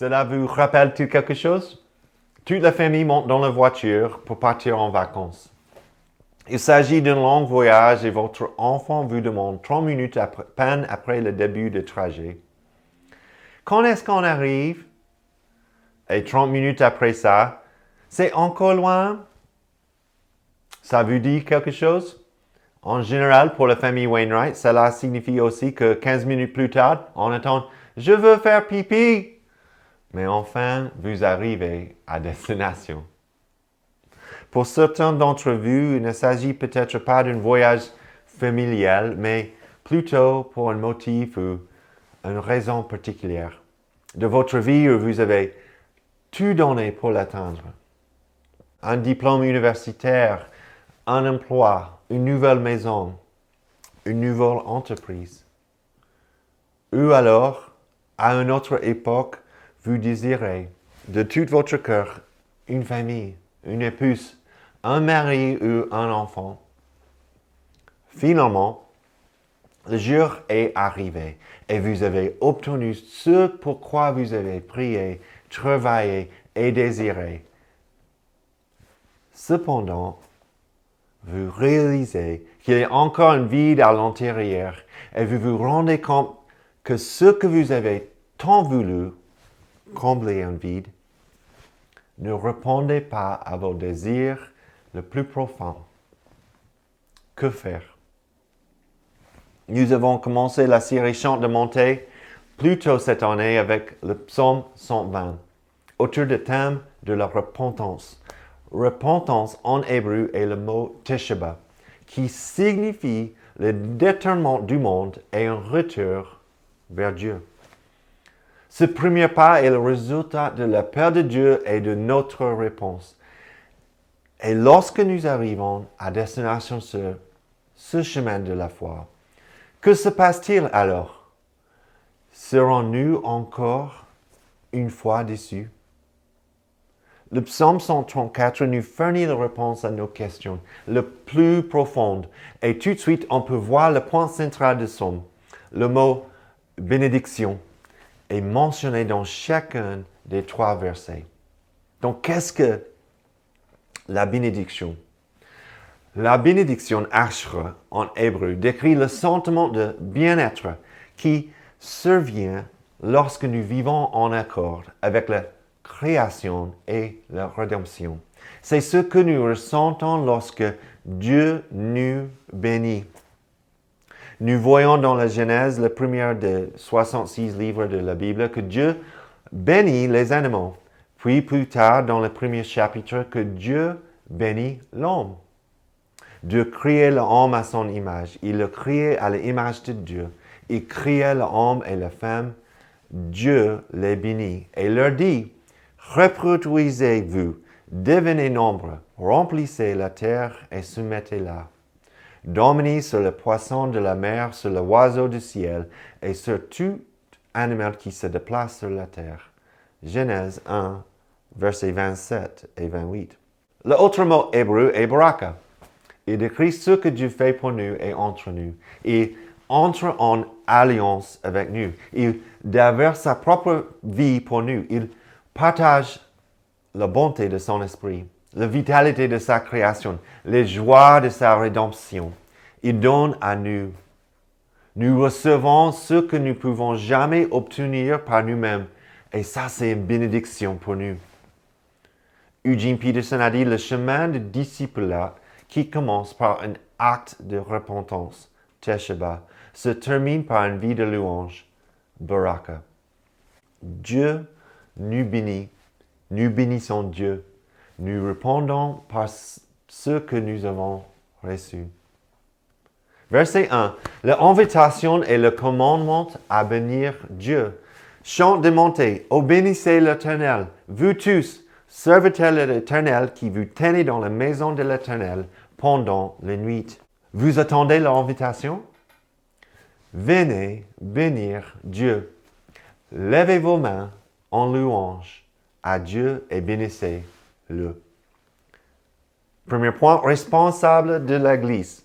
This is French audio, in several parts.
Cela vous rappelle-t-il quelque chose? Toute la famille monte dans la voiture pour partir en vacances. Il s'agit d'un long voyage et votre enfant vous demande 30 minutes à peine après le début du trajet. Quand est-ce qu'on arrive? Et 30 minutes après ça, c'est encore loin? Ça vous dit quelque chose? En général, pour la famille Wainwright, cela signifie aussi que 15 minutes plus tard, on attend Je veux faire pipi. Mais enfin, vous arrivez à destination. Pour certains d'entre vous, il ne s'agit peut-être pas d'un voyage familial, mais plutôt pour un motif ou une raison particulière de votre vie où vous avez tout donné pour l'atteindre. Un diplôme universitaire, un emploi, une nouvelle maison, une nouvelle entreprise. Ou alors, à une autre époque, vous désirez de tout votre cœur une famille, une épouse, un mari ou un enfant. Finalement, le jour est arrivé et vous avez obtenu ce pourquoi vous avez prié, travaillé et désiré. Cependant, vous réalisez qu'il y a encore un vide à l'intérieur et vous vous rendez compte que ce que vous avez tant voulu combler un vide ne répondait pas à vos désirs le plus profond. Que faire? Nous avons commencé la série Chante de montée plus tôt cette année avec le psaume 120 autour du thème de la repentance. Repentance en hébreu est le mot tesheba, qui signifie le détournement du monde et un retour vers Dieu. Ce premier pas est le résultat de la peur de Dieu et de notre réponse. Et lorsque nous arrivons à destination sur ce chemin de la foi, que se passe-t-il alors? Serons-nous encore une fois déçus? Le psaume 134 nous fournit la réponse à nos questions, le plus profonde. Et tout de suite, on peut voir le point central de psaume. Le mot bénédiction est mentionné dans chacun des trois versets. Donc, qu'est-ce que la bénédiction? La bénédiction ashra en hébreu décrit le sentiment de bien-être qui survient lorsque nous vivons en accord avec la création et la rédemption. C'est ce que nous ressentons lorsque Dieu nous bénit. Nous voyons dans la Genèse, le premier des 66 livres de la Bible, que Dieu bénit les animaux. Puis plus tard, dans le premier chapitre, que Dieu bénit l'homme. Dieu créait l'homme à son image. Il le créait à l'image de Dieu. Il créait l'homme et la femme. Dieu les bénit et leur dit, reproduisez-vous, devenez nombreux, remplissez la terre et soumettez-la. Dominez sur le poisson de la mer, sur l'oiseau du ciel et sur tout animal qui se déplace sur la terre. Genèse 1, versets 27 et 28. L'autre mot hébreu est baraka. Il décrit ce que Dieu fait pour nous et entre nous. Il entre en alliance avec nous. Il déverse sa propre vie pour nous. Il partage la bonté de son esprit, la vitalité de sa création, les joies de sa rédemption. Il donne à nous. Nous recevons ce que nous ne pouvons jamais obtenir par nous-mêmes. Et ça, c'est une bénédiction pour nous. Eugene Peterson a dit le chemin de disciple qui commence par un acte de repentance, Tesheba, se termine par une vie de louange, Baraka. Dieu nous bénit, nous bénissons Dieu, nous répondons par ce que nous avons reçu. Verset 1. L'invitation et le commandement à bénir Dieu. Chant de montée, obéissez l'Éternel, vous tous, serviteur de l'Éternel qui vous tenez dans la maison de l'Éternel pendant la nuit. Vous attendez l'invitation? Venez bénir Dieu. Levez vos mains en louange à Dieu et bénissez-le. Premier point, responsable de l'Église.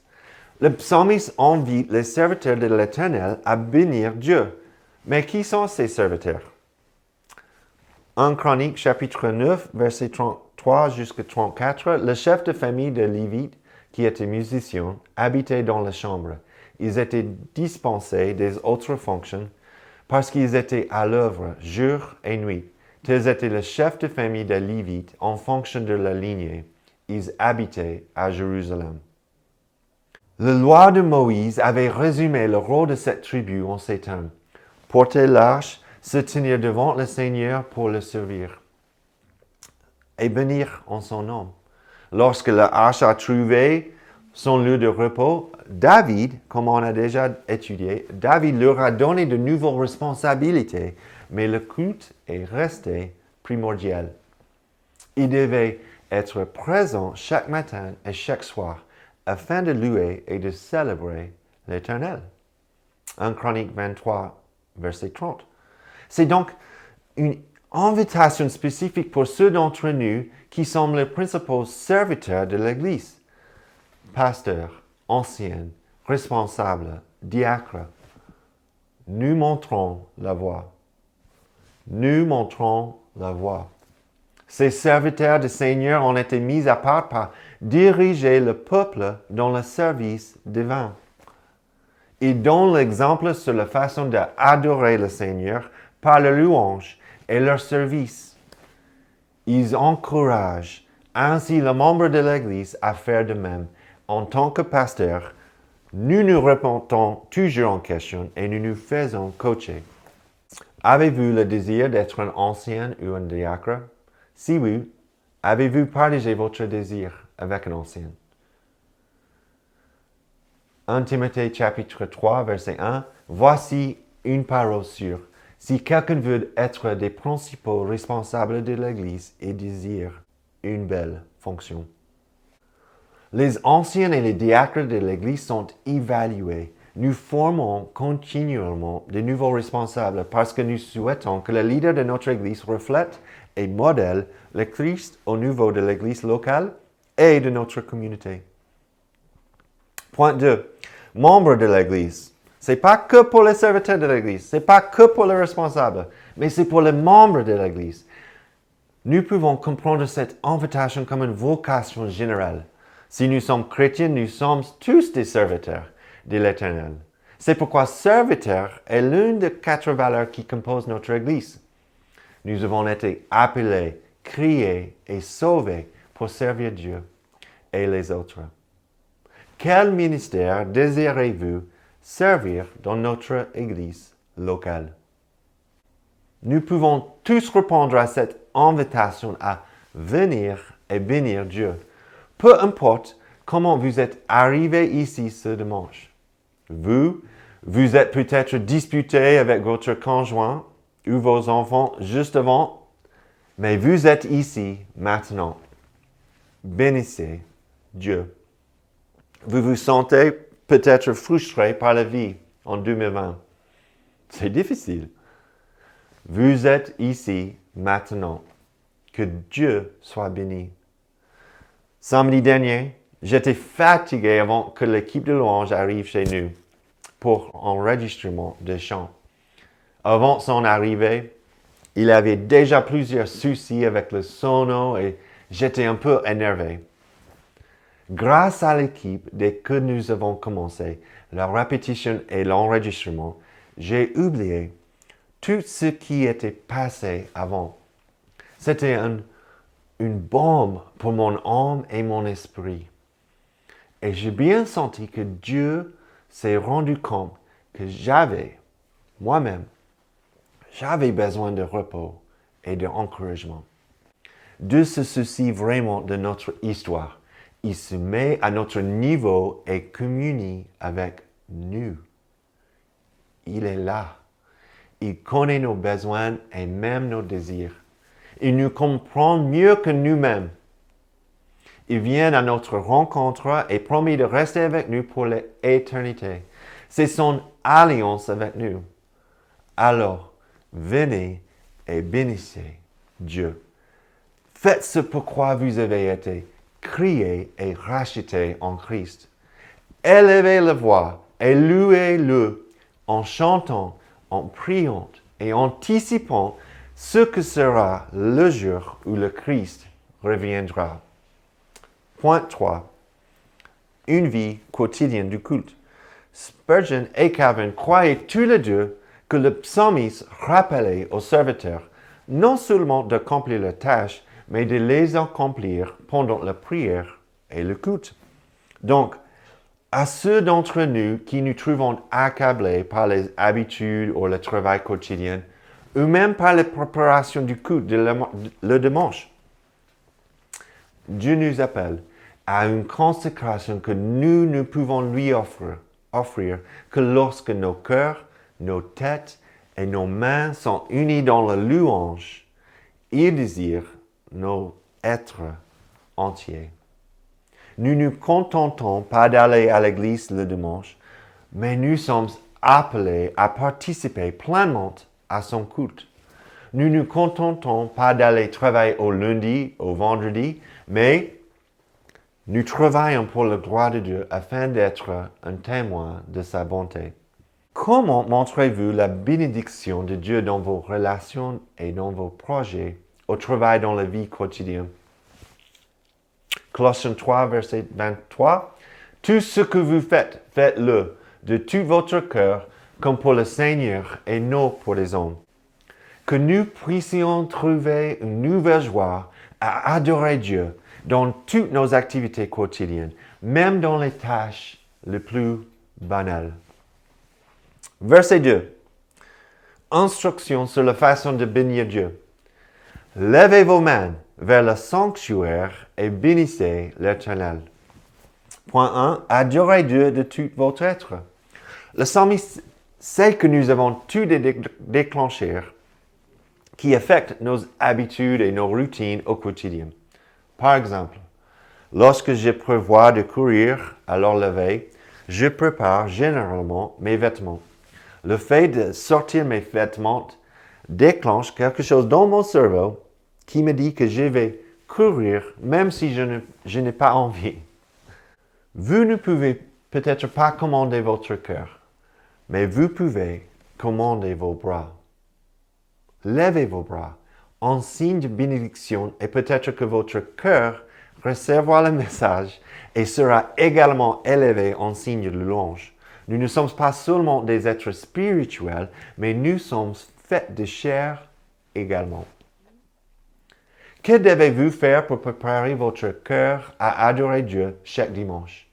Le psalmiste invite les serviteurs de l'Éternel à bénir Dieu. Mais qui sont ces serviteurs? 1 Chronique chapitre 9, verset 33 jusqu'à 34, le chef de famille de Lévite, qui était musicien, habitait dans la chambre. Ils étaient dispensés des autres fonctions parce qu'ils étaient à l'œuvre jour et nuit. Tels étaient le chef de famille de Lévite en fonction de la lignée. Ils habitaient à Jérusalem. La loi de Moïse avait résumé le rôle de cette tribu en ces termes. Porter l'arche, se tenir devant le Seigneur pour le servir et bénir en son nom. Lorsque l'arche a trouvé son lieu de repos, David, comme on a déjà étudié, David leur a donné de nouvelles responsabilités, mais le culte est resté primordial. Il devait être présent chaque matin et chaque soir afin de louer et de célébrer l'Éternel. 1 Chronique 23, verset 30. C'est donc une invitation spécifique pour ceux d'entre nous qui sont les principaux serviteurs de l'Église. Pasteurs, anciens, responsables, diacres. Nous montrons la voie. Nous montrons la voie. Ces serviteurs du Seigneur ont été mis à part par diriger le peuple dans le service divin. Ils donnent l'exemple sur la façon d'adorer le Seigneur par la louange et leur service. Ils encouragent ainsi les membres de l'Église à faire de même. En tant que pasteur, nous nous répondons toujours en question et nous nous faisons coacher. Avez-vous le désir d'être un ancien ou un diacre? Si oui, avez-vous partagé votre désir avec un ancien? 1 Timothée chapitre 3, verset 1, Voici une parole sûre. Si quelqu'un veut être des principaux responsables de l'Église et désire une belle fonction. Les anciens et les diacres de l'Église sont évalués. Nous formons continuellement de nouveaux responsables parce que nous souhaitons que le leader de notre Église reflète et modèle le Christ au niveau de l'Église locale et de notre communauté. Point 2. Membres de l'Église. C'est pas que pour les serviteurs de l'Église, c'est pas que pour les responsables, mais c'est pour les membres de l'Église. Nous pouvons comprendre cette invitation comme une vocation générale. Si nous sommes chrétiens, nous sommes tous des serviteurs de l'Éternel. C'est pourquoi serviteur est l'une des quatre valeurs qui composent notre Église. Nous avons été appelés, créés et sauvés pour servir Dieu et les autres. Quel ministère désirez-vous servir dans notre Église locale? Nous pouvons tous répondre à cette invitation à venir et bénir Dieu peu importe comment vous êtes arrivé ici ce dimanche. Vous, vous êtes peut-être disputé avec votre conjoint ou vos enfants juste avant, mais vous êtes ici maintenant. Bénissez Dieu. Vous vous sentez peut-être frustré par la vie en 2020. C'est difficile. Vous êtes ici maintenant. Que Dieu soit béni. Samedi dernier, j'étais fatigué avant que l'équipe de louange arrive chez nous pour enregistrement de chants. Avant son arrivée, il avait déjà plusieurs soucis avec le sono et j'étais un peu énervé. Grâce à l'équipe, dès que nous avons commencé la répétition et l'enregistrement, j'ai oublié tout ce qui était passé avant. C'était un une bombe pour mon âme et mon esprit. Et j'ai bien senti que Dieu s'est rendu compte que j'avais, moi-même, j'avais besoin de repos et d'encouragement. De ce soucie vraiment de notre histoire. Il se met à notre niveau et communie avec nous. Il est là. Il connaît nos besoins et même nos désirs. Il nous comprend mieux que nous-mêmes. Il vient à notre rencontre et promet de rester avec nous pour l'éternité. C'est son alliance avec nous. Alors, venez et bénissez Dieu. Faites ce pourquoi vous avez été crié et racheté en Christ. Élevez la voix et louez-le en chantant, en priant et anticipant ce que sera le jour où le Christ reviendra. Point 3. Une vie quotidienne du culte. Spurgeon et Calvin croyaient tous les deux que le psalmiste rappelait aux serviteurs non seulement d'accomplir la tâche, mais de les accomplir pendant la prière et le culte. Donc, à ceux d'entre nous qui nous trouvons accablés par les habitudes ou le travail quotidien, ou même par la préparation du culte de le dimanche, Dieu nous appelle à une consécration que nous ne pouvons lui offrir, offrir que lorsque nos cœurs, nos têtes et nos mains sont unis dans la louange, il désire nos êtres entiers. Nous ne nous contentons pas d'aller à l'église le dimanche, mais nous sommes appelés à participer pleinement à son culte. Nous ne nous contentons pas d'aller travailler au lundi, au vendredi, mais nous travaillons pour le droit de Dieu afin d'être un témoin de sa bonté. Comment montrez-vous la bénédiction de Dieu dans vos relations et dans vos projets, au travail dans la vie quotidienne? Colossiens 3, verset 23. Tout ce que vous faites, faites-le de tout votre cœur, comme pour le Seigneur et non pour les hommes. Que nous puissions trouver une nouvelle joie à adorer Dieu dans toutes nos activités quotidiennes, même dans les tâches les plus banales. Verset 2. Instruction sur la façon de bénir Dieu. Levez vos mains vers le sanctuaire et bénissez l'Éternel. Point 1. Adorez Dieu de tout votre être. Le psalmiste sait que nous avons tous des déclencheurs qui affectent nos habitudes et nos routines au quotidien. Par exemple, lorsque je prévois de courir à levée, je prépare généralement mes vêtements. Le fait de sortir mes vêtements déclenche quelque chose dans mon cerveau qui me dit que je vais courir même si je, n'ai pas envie. Vous ne pouvez peut-être pas commander votre cœur, mais vous pouvez commander vos bras. Levez vos bras en signe de bénédiction et peut-être que votre cœur recevra le message et sera également élevé en signe de louange. Nous ne sommes pas seulement des êtres spirituels, mais nous sommes faits de chair également. Que devez-vous faire pour préparer votre cœur à adorer Dieu chaque dimanche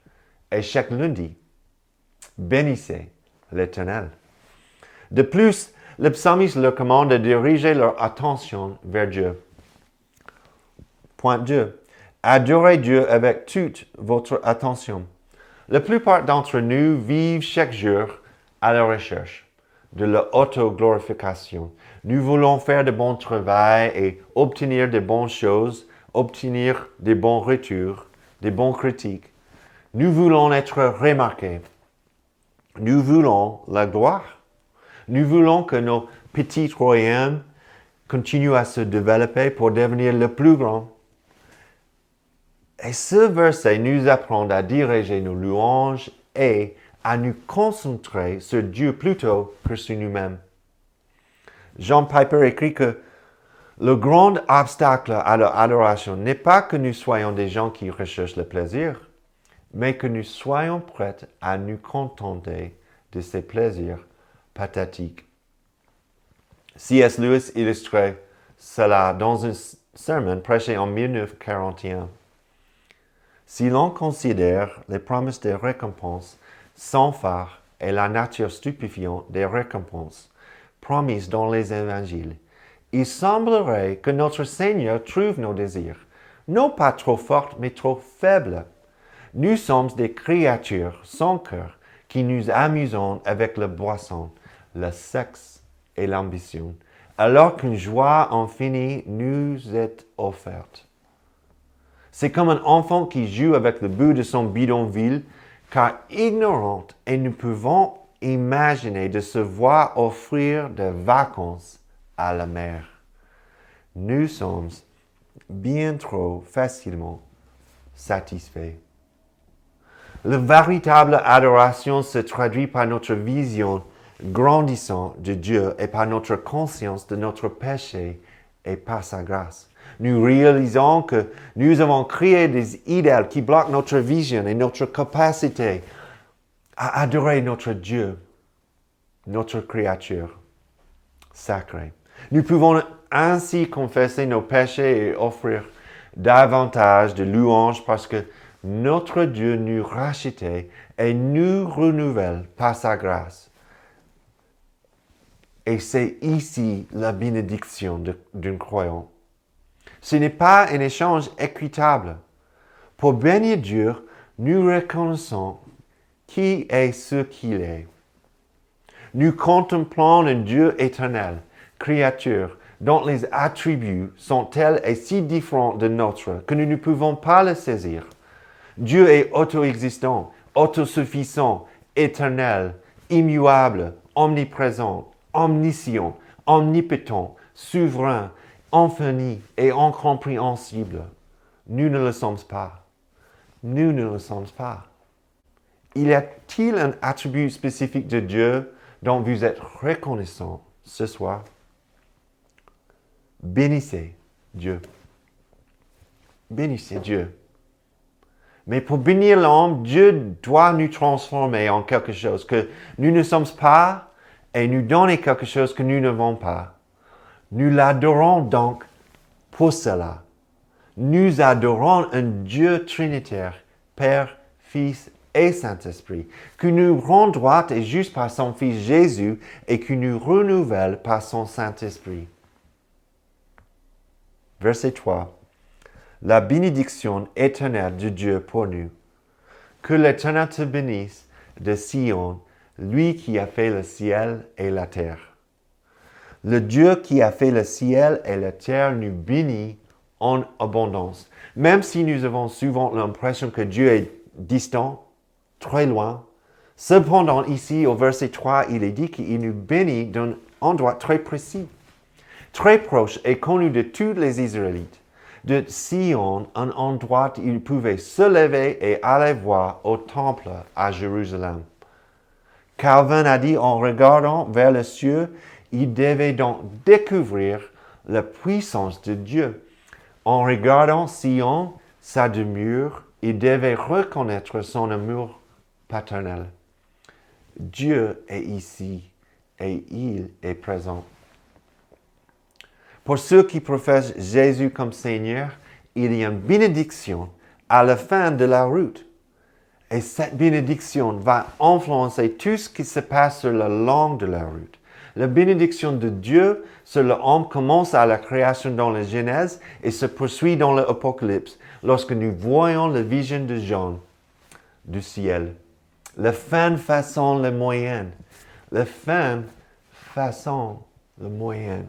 et chaque lundi? Bénissez l'Éternel. De plus, le psalmiste leur commande de diriger leur attention vers Dieu. Point 2. Adorez Dieu avec toute votre attention. La plupart d'entre nous vivent chaque jour à la recherche de l'auto-glorification. Nous voulons faire de bons travail et obtenir de bonnes choses, obtenir des bons retours, des bons critiques. Nous voulons être remarqués. Nous voulons la gloire. Nous voulons que nos petits royaumes continuent à se développer pour devenir le plus grand. Et ce verset nous apprend à diriger nos louanges et à nous concentrer sur Dieu plutôt que sur nous-mêmes. Jean Piper écrit que le grand obstacle à l'adoration n'est pas que nous soyons des gens qui recherchent le plaisir, mais que nous soyons prêts à nous contenter de ces plaisirs pathétiques. C.S. Lewis illustrait cela dans un sermon prêché en 1941. Si l'on considère les promesses des récompenses sans phare et la nature stupéfiante des récompenses promises dans les évangiles, il semblerait que notre Seigneur trouve nos désirs, non pas trop forts, mais trop faibles. Nous sommes des créatures sans cœur qui nous amusons avec le boisson, le sexe et l'ambition, alors qu'une joie infinie nous est offerte. C'est comme un enfant qui joue avec le bout de son bidonville car ignorante et nous pouvons imaginer de se voir offrir des vacances à la mer. Nous sommes bien trop facilement satisfaits. La véritable adoration se traduit par notre vision grandissant de Dieu et par notre conscience de notre péché et par sa grâce. Nous réalisons que nous avons créé des idéaux qui bloquent notre vision et notre capacité à adorer notre Dieu, notre créature sacrée. Nous pouvons ainsi confesser nos péchés et offrir davantage de louanges parce que notre Dieu nous rachetait et nous renouvelle par sa grâce. Et c'est ici la bénédiction d'un croyant. Ce n'est pas un échange équitable. Pour bénir Dieu, nous reconnaissons qui est ce qu'il est. Nous contemplons un Dieu éternel, créature, dont les attributs sont tels et si différents de nôtres que nous ne pouvons pas le saisir. Dieu est auto-existant, autosuffisant, éternel, immuable, omniprésent, omniscient, omnipotent, souverain, infini et incompréhensible. Nous ne le sommes pas. Nous ne le sommes pas. Y a-t-il un attribut spécifique de Dieu dont vous êtes reconnaissant ce soir? Bénissez Dieu. Bénissez Dieu. Mais pour bénir l'homme, Dieu doit nous transformer en quelque chose que nous ne sommes pas et nous donner quelque chose que nous ne n'avons pas. Nous l'adorons donc pour cela. Nous adorons un Dieu trinitaire, Père, Fils et Saint-Esprit, qui nous rend droit et juste par son Fils Jésus et qui nous renouvelle par son Saint-Esprit. Verset 3. La bénédiction éternelle de Dieu pour nous. Que l'Éternel te bénisse de Sion, lui qui a fait le ciel et la terre. Le Dieu qui a fait le ciel et la terre nous bénit en abondance. Même si nous avons souvent l'impression que Dieu est distant, très loin, cependant ici au verset 3, il est dit qu'il nous bénit d'un endroit très précis très proche et connu de tous les Israélites. De Sion, un endroit où ils pouvaient se lever et aller voir au temple à Jérusalem. Calvin a dit en regardant vers le cieux, il devait donc découvrir la puissance de Dieu. En regardant Sion, sa demeure, il devait reconnaître son amour paternel. Dieu est ici et il est présent. Pour ceux qui professent Jésus comme Seigneur, il y a une bénédiction à la fin de la route. Et cette bénédiction va influencer tout ce qui se passe sur le long de la route. La bénédiction de Dieu sur l'homme commence à la création dans la Genèse et se poursuit dans l'Apocalypse lorsque nous voyons la vision de Jean du ciel. La fin façon le moyen. La fin façon le moyen.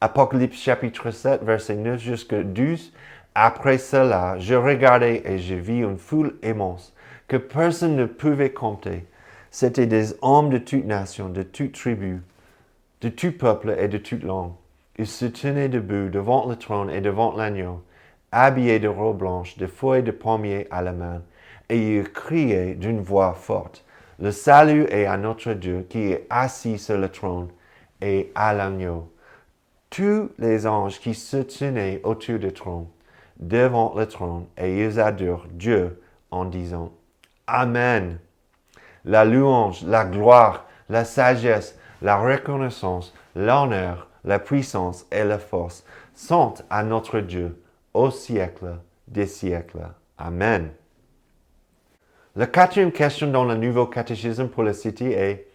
Apocalypse chapitre 7, verset 9 jusqu'à 12. Après cela, je regardais et je vis une foule immense que personne ne pouvait compter. C'étaient des hommes de toutes nations, de toutes tribus, de tout peuple et de toute langue. Ils se tenaient debout devant le trône et devant l'agneau, habillés de robes blanches, de feuilles de pommier à la main, et ils criaient d'une voix forte, Le salut est à notre Dieu qui est assis sur le trône et à l'agneau tous les anges qui se tenaient autour du trône, devant le trône, et ils adorent Dieu en disant Amen. La louange, la gloire, la sagesse, la reconnaissance, l'honneur, la puissance et la force sont à notre Dieu au siècle des siècles. Amen. La quatrième question dans le nouveau catéchisme pour la cité est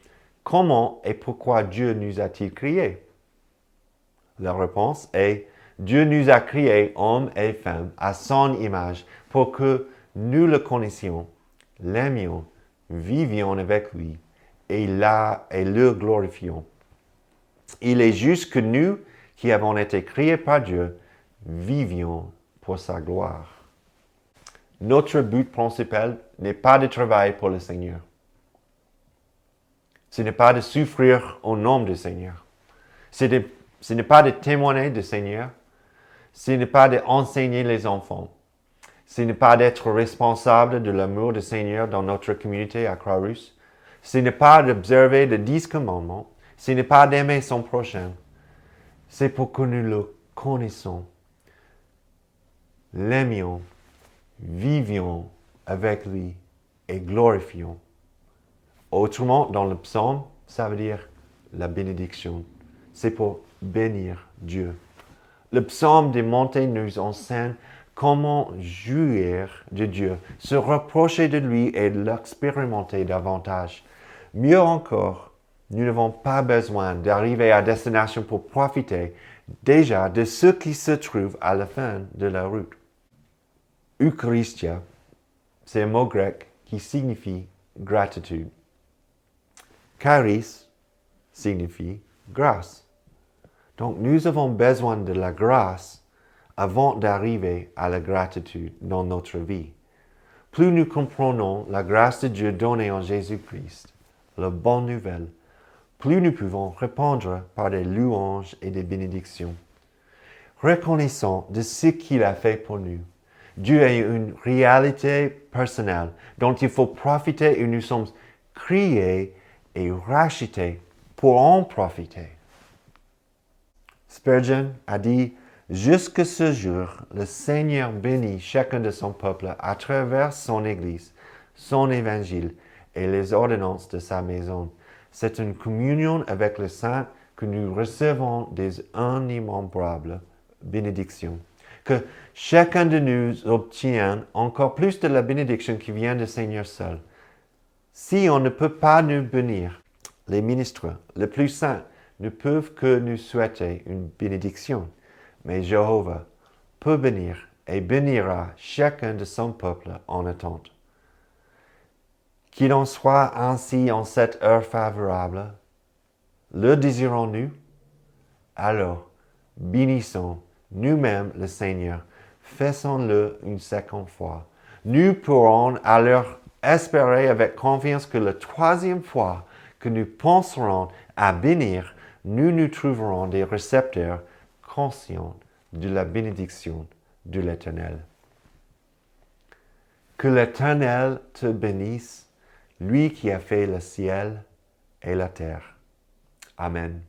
Comment et pourquoi Dieu nous a-t-il créés? La réponse est Dieu nous a créés hommes et femmes à son image pour que nous le connaissions, l'aimions, vivions avec lui et, là, et le glorifions. Il est juste que nous, qui avons été créés par Dieu, vivions pour sa gloire. Notre but principal n'est pas de travailler pour le Seigneur. Ce n'est pas de souffrir au nom du Seigneur. C'est de ce n'est pas de témoigner du Seigneur. Ce n'est pas d'enseigner les enfants. Ce n'est pas d'être responsable de l'amour du Seigneur dans notre communauté à Croix-Rousse. ce n'est pas d'observer les dix commandements, ce n'est pas d'aimer son prochain, c'est pour que nous le connaissions, l'aimions, vivions avec lui et glorifions. Autrement, dans le psaume, ça veut dire la bénédiction. C'est pour bénir Dieu. Le psaume des montées nous enseigne comment jouir de Dieu, se reprocher de lui et l'expérimenter davantage. Mieux encore, nous n'avons pas besoin d'arriver à destination pour profiter déjà de ce qui se trouve à la fin de la route. Eucharistia, c'est un mot grec qui signifie gratitude. Charis signifie grâce. Donc nous avons besoin de la grâce avant d'arriver à la gratitude dans notre vie. Plus nous comprenons la grâce de Dieu donnée en Jésus-Christ, la bonne nouvelle, plus nous pouvons répondre par des louanges et des bénédictions. Reconnaissons de ce qu'il a fait pour nous. Dieu est une réalité personnelle dont il faut profiter et nous sommes créés et rachetés pour en profiter. Spurgeon a dit, Jusque ce jour, le Seigneur bénit chacun de son peuple à travers son Église, son Évangile et les ordonnances de sa maison. C'est une communion avec le Saint que nous recevons des inimembраbles bénédictions. Que chacun de nous obtient encore plus de la bénédiction qui vient du Seigneur seul. Si on ne peut pas nous bénir, les ministres, les plus saints, ne peuvent que nous souhaiter une bénédiction mais Jéhovah peut bénir et bénira chacun de son peuple en attente. Qu'il en soit ainsi en cette heure favorable, le désirons-nous? Alors, bénissons nous-mêmes le Seigneur, faisons-le une seconde fois. Nous pourrons alors espérer avec confiance que la troisième fois que nous penserons à bénir, nous nous trouverons des récepteurs conscient de la bénédiction de l'Éternel. Que l'Éternel te bénisse, lui qui a fait le ciel et la terre. Amen.